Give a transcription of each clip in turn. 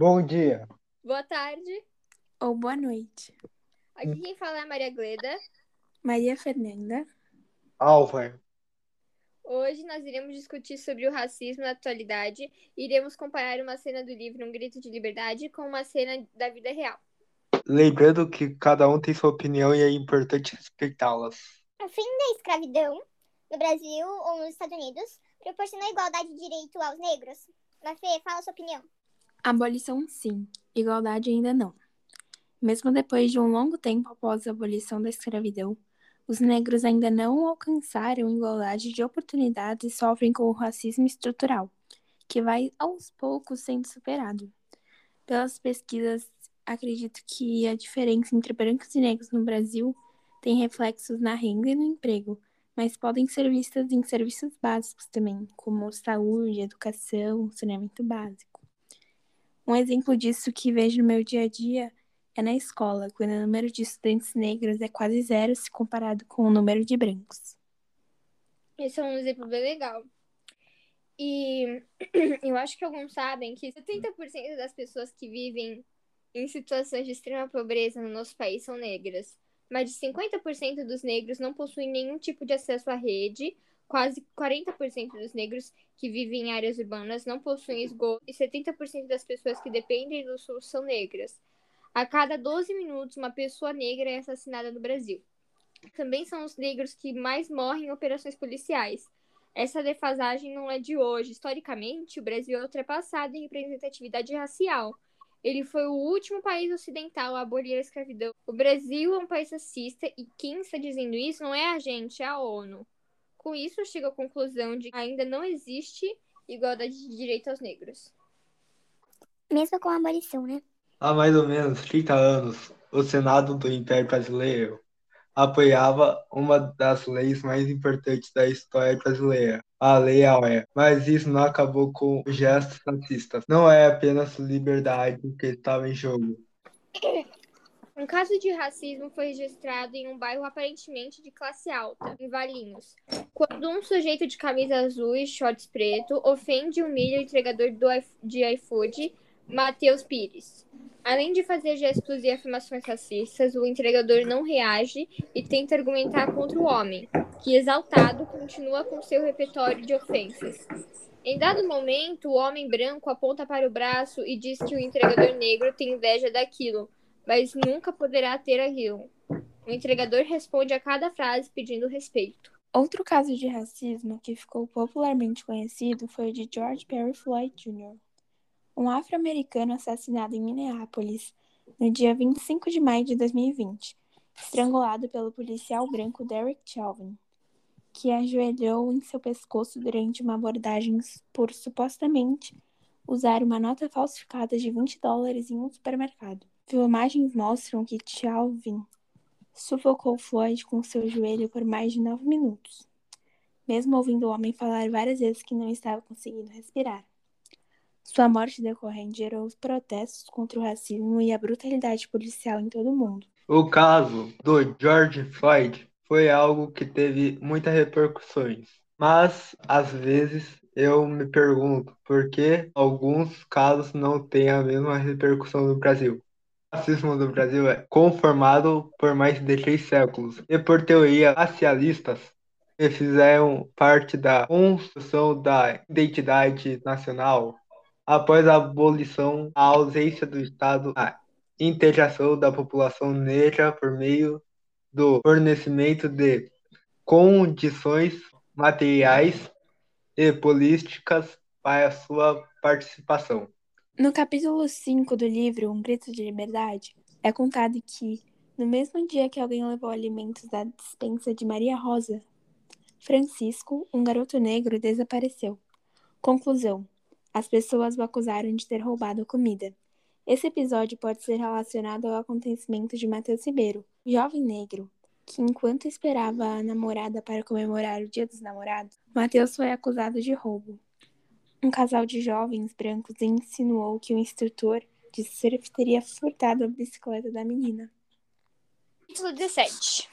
Bom dia. Boa tarde. Ou boa noite. Aqui quem fala é a Maria Gleda. Maria Fernanda. Álvaro. Hoje nós iremos discutir sobre o racismo na atualidade e iremos comparar uma cena do livro Um Grito de Liberdade com uma cena da vida real. Lembrando que cada um tem sua opinião e é importante respeitá-las. O fim da escravidão no Brasil ou nos Estados Unidos proporcionou igualdade de direito aos negros? Mafê, fala a sua opinião. Abolição, sim. Igualdade, ainda não. Mesmo depois de um longo tempo após a abolição da escravidão, os negros ainda não alcançaram igualdade de oportunidades e sofrem com o racismo estrutural, que vai aos poucos sendo superado. Pelas pesquisas, acredito que a diferença entre brancos e negros no Brasil tem reflexos na renda e no emprego, mas podem ser vistas em serviços básicos também, como saúde, educação, saneamento básico. Um exemplo disso que vejo no meu dia a dia é na escola, quando o número de estudantes negros é quase zero se comparado com o número de brancos. Esse é um exemplo bem legal. E eu acho que alguns sabem que 70% das pessoas que vivem em situações de extrema pobreza no nosso país são negras. Mais de 50% dos negros não possuem nenhum tipo de acesso à rede, quase 40% dos negros que vivem em áreas urbanas não possuem esgoto e 70% das pessoas que dependem do SUS são negras. A cada 12 minutos, uma pessoa negra é assassinada no Brasil. Também são os negros que mais morrem em operações policiais. Essa defasagem não é de hoje. Historicamente, o Brasil é ultrapassado em representatividade racial. Ele foi o último país ocidental a abolir a escravidão. O Brasil é um país racista e quem está dizendo isso não é a gente, é a ONU. Com isso, eu chego à conclusão de que ainda não existe igualdade de direito aos negros. Mesmo com a abolição, né? Há mais ou menos 30 anos, o Senado do Império Brasileiro apoiava uma das leis mais importantes da história brasileira, a Lei Áurea. Mas isso não acabou com gestos racistas. Não é apenas liberdade que estava em jogo. Um caso de racismo foi registrado em um bairro aparentemente de classe alta, em Valinhos, quando um sujeito de camisa azul e shorts preto ofende e humilha o entregador do, de iFood, Matheus Pires. Além de fazer gestos e afirmações racistas, o entregador não reage e tenta argumentar contra o homem, que, exaltado, continua com seu repertório de ofensas. Em dado momento, o homem branco aponta para o braço e diz que o entregador negro tem inveja daquilo, mas nunca poderá ter aquilo. O entregador responde a cada frase pedindo respeito. Outro caso de racismo que ficou popularmente conhecido foi o de George Perry Floyd Jr., um afro-americano assassinado em Minneapolis no dia 25 de maio de 2020, estrangulado pelo policial branco Derek Chauvin, que ajoelhou em seu pescoço durante uma abordagem por supostamente usar uma nota falsificada de 20 dólares em um supermercado. Filmagens mostram que Chauvin sufocou Floyd com seu joelho por mais de nove minutos, mesmo ouvindo o homem falar várias vezes que não estava conseguindo respirar. Sua morte decorrente gerou os protestos contra o racismo e a brutalidade policial em todo o mundo. O caso do George Floyd foi algo que teve muitas repercussões, mas às vezes eu me pergunto por que alguns casos não têm a mesma repercussão no Brasil. O racismo no Brasil é conformado por mais de três séculos e por teorias racialistas que fizeram parte da construção da identidade nacional após a abolição, a ausência do Estado, a integração da população negra por meio do fornecimento de condições materiais e políticas para sua participação. No capítulo 5 do livro Um Grito de Liberdade, é contado que, no mesmo dia que alguém levou alimentos da dispensa de Maria Rosa, Francisco, um garoto negro, desapareceu. Conclusão: as pessoas o acusaram de ter roubado comida. Esse episódio pode ser relacionado ao acontecimento de Matheus Ribeiro, jovem negro, que enquanto esperava a namorada para comemorar o Dia dos Namorados, Matheus foi acusado de roubo. Um casal de jovens brancos insinuou que o instrutor de surf teria furtado a bicicleta da menina. Título 17.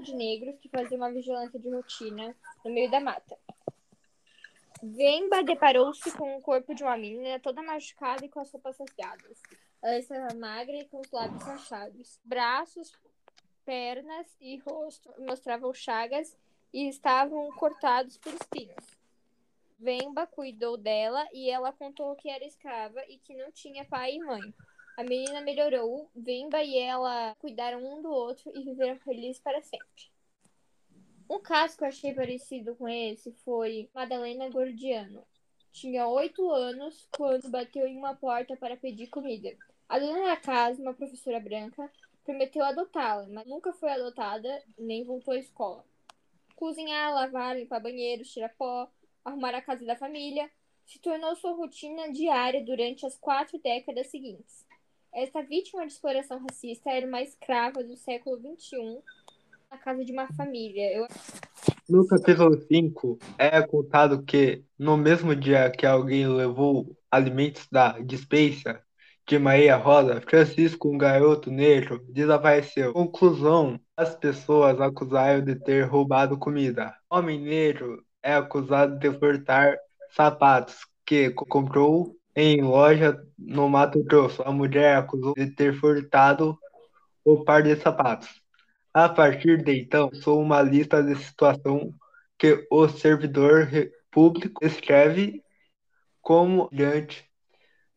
De negros que faziam uma vigilância de rotina no meio da mata. Vemba deparou-se com o corpo de uma menina toda machucada e com as roupas rasgadas. Ela estava magra e com os lábios rachados. Braços, pernas e rosto mostravam chagas e estavam cortados por espinhos. Vemba cuidou dela e ela contou que era escrava e que não tinha pai e mãe. A menina melhorou, Vemba e ela cuidaram um do outro e viveram felizes para sempre. Um caso que eu achei parecido com esse foi Madalena Gordiano. Tinha oito anos quando bateu em uma porta para pedir comida. A dona da casa, uma professora branca, prometeu adotá-la, mas nunca foi adotada nem voltou à escola. Cozinhar, lavar, limpar banheiros, tirar pó, arrumar a casa da família se tornou sua rotina diária durante as quatro décadas seguintes. Esta vítima de exploração racista era uma escrava do século XXI na casa de uma família. Eu... No capítulo 5, é contado que, no mesmo dia que alguém levou alimentos da dispensa de Maria Rosa, Francisco, um garoto negro, desapareceu. Conclusão: as pessoas acusaram de ter roubado comida. Homem negro é acusado de furtar sapatos que comprou em loja no Mato Grosso. A mulher acusou de ter furtado o par de sapatos. A partir de então, sou uma lista de situação que o servidor público escreve como diante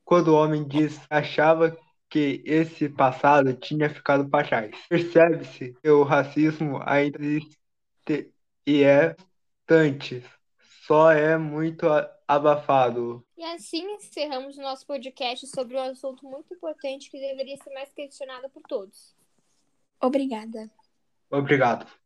quando o homem diz achava que esse passado tinha ficado para trás. Percebe-se que o racismo ainda existe e é constante, só é muito abafado. E assim encerramos o nosso podcast sobre um assunto muito importante que deveria ser mais questionado por todos. Obrigada. Obrigado.